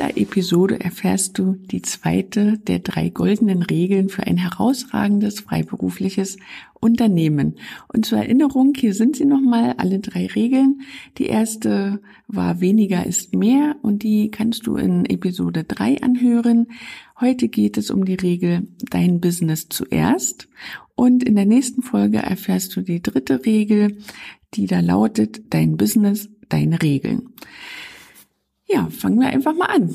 Dieser Episode erfährst du die zweite der drei goldenen Regeln für ein herausragendes freiberufliches Unternehmen. Und zur Erinnerung, hier sind sie nochmal, alle drei Regeln. Die erste war weniger ist mehr und die kannst du in Episode drei anhören. Heute geht es um die Regel dein Business zuerst. Und in der nächsten Folge erfährst du die dritte Regel, die da lautet dein Business, deine Regeln. Ja, fangen wir einfach mal an.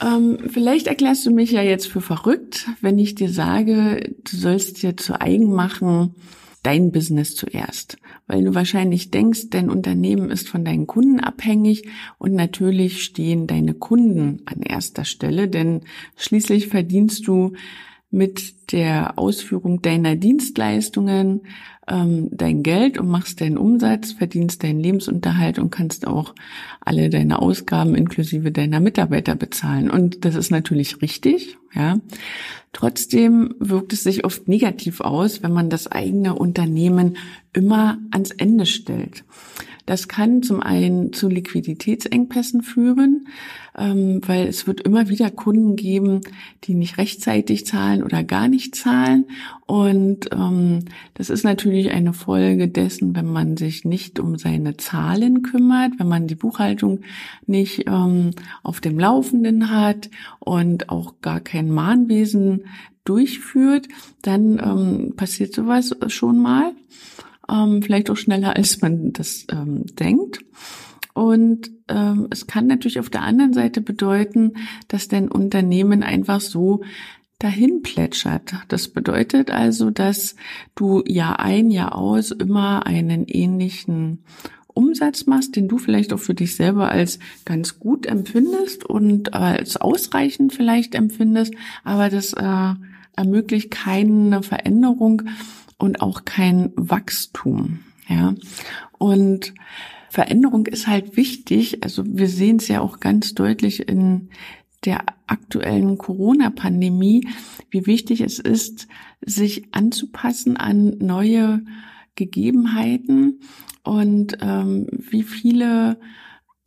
Ähm, vielleicht erklärst du mich ja jetzt für verrückt, wenn ich dir sage, du sollst dir zu eigen machen, dein Business zuerst. Weil du wahrscheinlich denkst, dein Unternehmen ist von deinen Kunden abhängig und natürlich stehen deine Kunden an erster Stelle, denn schließlich verdienst du mit der Ausführung deiner Dienstleistungen ähm, dein Geld und machst deinen Umsatz, verdienst deinen Lebensunterhalt und kannst auch alle deine Ausgaben inklusive deiner Mitarbeiter bezahlen. Und das ist natürlich richtig, ja. Trotzdem wirkt es sich oft negativ aus, wenn man das eigene Unternehmen immer ans Ende stellt. Das kann zum einen zu Liquiditätsengpässen führen, ähm, weil es wird immer wieder Kunden geben, die nicht rechtzeitig zahlen oder gar nicht zahlen. Und ähm, das ist natürlich eine Folge dessen, wenn man sich nicht um seine Zahlen kümmert, wenn man die Buchhaltung nicht ähm, auf dem Laufenden hat und auch gar kein Mahnwesen durchführt, dann ähm, passiert sowas schon mal ähm, vielleicht auch schneller, als man das ähm, denkt. Und ähm, es kann natürlich auf der anderen Seite bedeuten, dass dein Unternehmen einfach so dahin plätschert. Das bedeutet also, dass du Jahr ein, Jahr aus immer einen ähnlichen Umsatz machst, den du vielleicht auch für dich selber als ganz gut empfindest und als ausreichend vielleicht empfindest, aber das äh, ermöglicht keine Veränderung und auch kein Wachstum. Ja, und Veränderung ist halt wichtig. Also wir sehen es ja auch ganz deutlich in der aktuellen Corona-Pandemie, wie wichtig es ist, sich anzupassen an neue Gegebenheiten und ähm, wie viele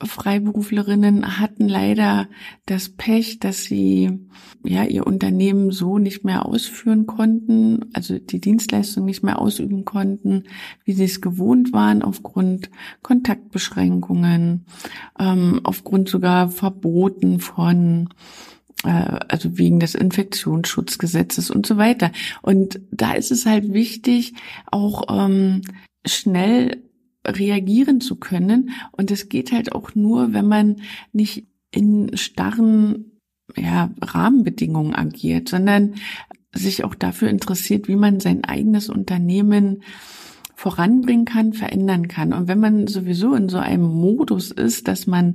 Freiberuflerinnen hatten leider das Pech, dass sie ja ihr Unternehmen so nicht mehr ausführen konnten, also die Dienstleistung nicht mehr ausüben konnten, wie sie es gewohnt waren, aufgrund Kontaktbeschränkungen, ähm, aufgrund sogar Verboten von äh, also wegen des Infektionsschutzgesetzes und so weiter. Und da ist es halt wichtig, auch ähm, schnell reagieren zu können. Und es geht halt auch nur, wenn man nicht in starren ja, Rahmenbedingungen agiert, sondern sich auch dafür interessiert, wie man sein eigenes Unternehmen voranbringen kann, verändern kann. Und wenn man sowieso in so einem Modus ist, dass man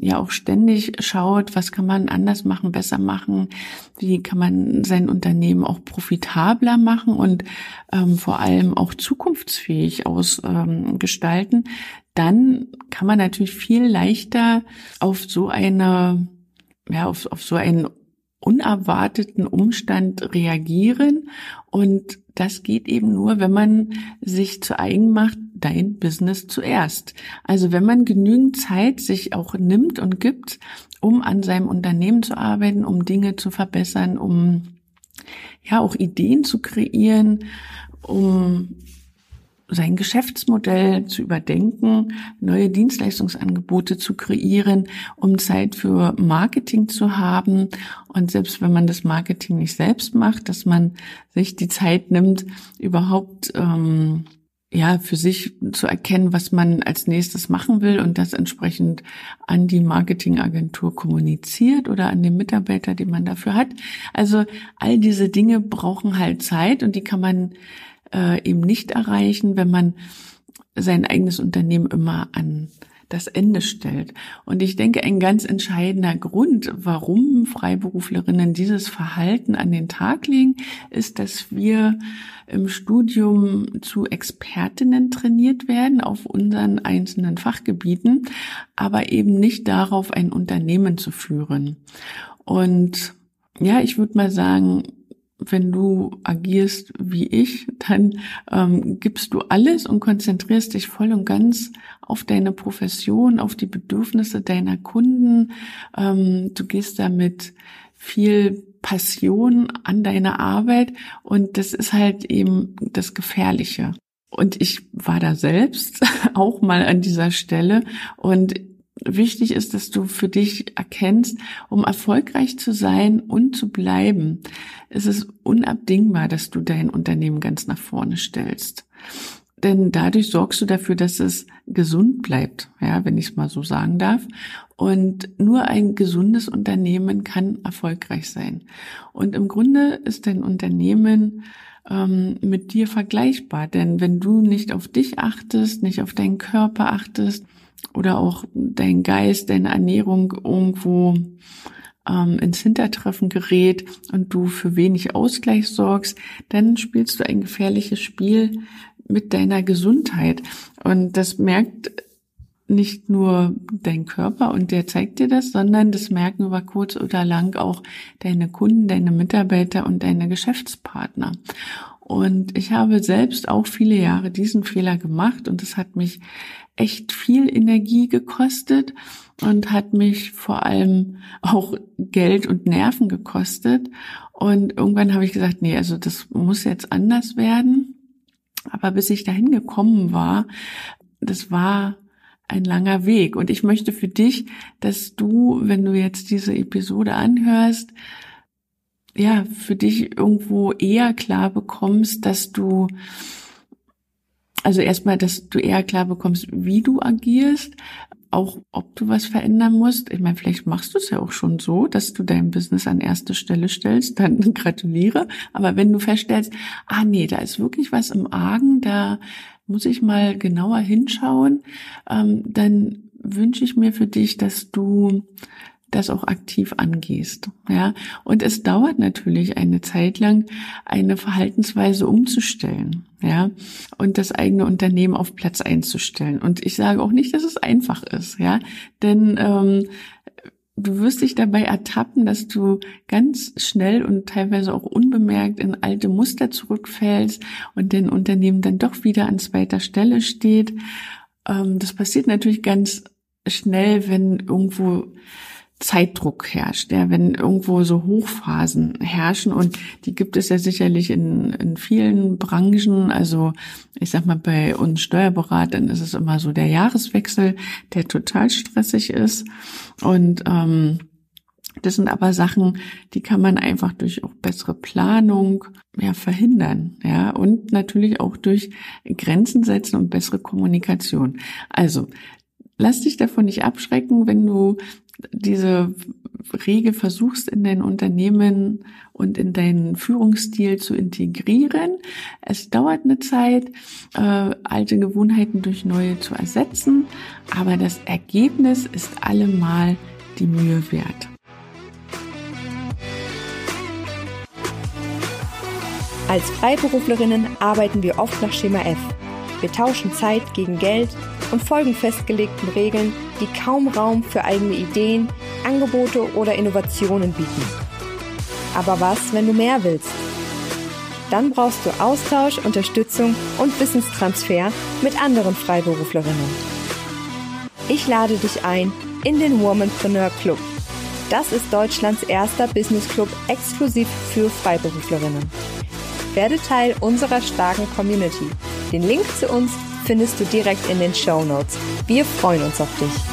ja auch ständig schaut, was kann man anders machen, besser machen, wie kann man sein Unternehmen auch profitabler machen und ähm, vor allem auch zukunftsfähig ausgestalten, ähm, dann kann man natürlich viel leichter auf so eine ja, auf, auf so einen unerwarteten Umstand reagieren. Und das geht eben nur, wenn man sich zu eigen macht, dein Business zuerst. Also wenn man genügend Zeit sich auch nimmt und gibt, um an seinem Unternehmen zu arbeiten, um Dinge zu verbessern, um ja auch Ideen zu kreieren, um sein Geschäftsmodell zu überdenken, neue Dienstleistungsangebote zu kreieren, um Zeit für Marketing zu haben. Und selbst wenn man das Marketing nicht selbst macht, dass man sich die Zeit nimmt, überhaupt ähm, ja für sich zu erkennen, was man als nächstes machen will und das entsprechend an die Marketingagentur kommuniziert oder an den Mitarbeiter, den man dafür hat. Also all diese Dinge brauchen halt Zeit und die kann man äh, eben nicht erreichen, wenn man sein eigenes Unternehmen immer an das Ende stellt. Und ich denke, ein ganz entscheidender Grund, warum Freiberuflerinnen dieses Verhalten an den Tag legen, ist, dass wir im Studium zu Expertinnen trainiert werden auf unseren einzelnen Fachgebieten, aber eben nicht darauf, ein Unternehmen zu führen. Und ja, ich würde mal sagen, wenn du agierst wie ich, dann ähm, gibst du alles und konzentrierst dich voll und ganz auf deine Profession, auf die Bedürfnisse deiner Kunden. Ähm, du gehst damit viel Passion an deine Arbeit und das ist halt eben das Gefährliche. Und ich war da selbst auch mal an dieser Stelle und wichtig ist, dass du für dich erkennst, um erfolgreich zu sein und zu bleiben, ist es unabdingbar, dass du dein Unternehmen ganz nach vorne stellst. Denn dadurch sorgst du dafür, dass es gesund bleibt, ja, wenn ich es mal so sagen darf. Und nur ein gesundes Unternehmen kann erfolgreich sein. Und im Grunde ist dein Unternehmen ähm, mit dir vergleichbar. Denn wenn du nicht auf dich achtest, nicht auf deinen Körper achtest, oder auch dein Geist, deine Ernährung irgendwo ähm, ins Hintertreffen gerät und du für wenig Ausgleich sorgst, dann spielst du ein gefährliches Spiel mit deiner Gesundheit. Und das merkt nicht nur dein Körper und der zeigt dir das, sondern das merken über kurz oder lang auch deine Kunden, deine Mitarbeiter und deine Geschäftspartner. Und ich habe selbst auch viele Jahre diesen Fehler gemacht und es hat mich echt viel Energie gekostet und hat mich vor allem auch Geld und Nerven gekostet. Und irgendwann habe ich gesagt, nee, also das muss jetzt anders werden. Aber bis ich dahin gekommen war, das war ein langer Weg. Und ich möchte für dich, dass du, wenn du jetzt diese Episode anhörst, ja, für dich irgendwo eher klar bekommst, dass du also erstmal, dass du eher klar bekommst, wie du agierst, auch ob du was verändern musst. Ich meine, vielleicht machst du es ja auch schon so, dass du dein Business an erste Stelle stellst, dann gratuliere. Aber wenn du feststellst, ah nee, da ist wirklich was im Argen, da muss ich mal genauer hinschauen, ähm, dann wünsche ich mir für dich, dass du das auch aktiv angehst. Ja, und es dauert natürlich eine Zeit lang, eine Verhaltensweise umzustellen. Ja, und das eigene Unternehmen auf Platz einzustellen. Und ich sage auch nicht, dass es einfach ist. Ja, denn ähm, du wirst dich dabei ertappen, dass du ganz schnell und teilweise auch unbemerkt in alte Muster zurückfällst und dein Unternehmen dann doch wieder an zweiter Stelle steht. Ähm, das passiert natürlich ganz schnell, wenn irgendwo Zeitdruck herrscht, ja, wenn irgendwo so Hochphasen herrschen und die gibt es ja sicherlich in, in vielen Branchen. Also ich sag mal, bei uns Steuerberatern ist es immer so der Jahreswechsel, der total stressig ist. Und ähm, das sind aber Sachen, die kann man einfach durch auch bessere Planung ja, verhindern, ja, und natürlich auch durch Grenzen setzen und bessere Kommunikation. Also, lass dich davon nicht abschrecken, wenn du diese Regel versuchst in dein Unternehmen und in deinen Führungsstil zu integrieren. Es dauert eine Zeit, äh, alte Gewohnheiten durch neue zu ersetzen, aber das Ergebnis ist allemal die Mühe wert. Als Freiberuflerinnen arbeiten wir oft nach Schema F. Wir tauschen Zeit gegen Geld und folgen festgelegten Regeln, die kaum Raum für eigene Ideen, Angebote oder Innovationen bieten. Aber was, wenn du mehr willst? Dann brauchst du Austausch, Unterstützung und Wissenstransfer mit anderen Freiberuflerinnen. Ich lade dich ein in den Womanpreneur Club. Das ist Deutschlands erster Business Club exklusiv für Freiberuflerinnen. Werde Teil unserer starken Community. Den Link zu uns findest du direkt in den Show Notes. Wir freuen uns auf dich.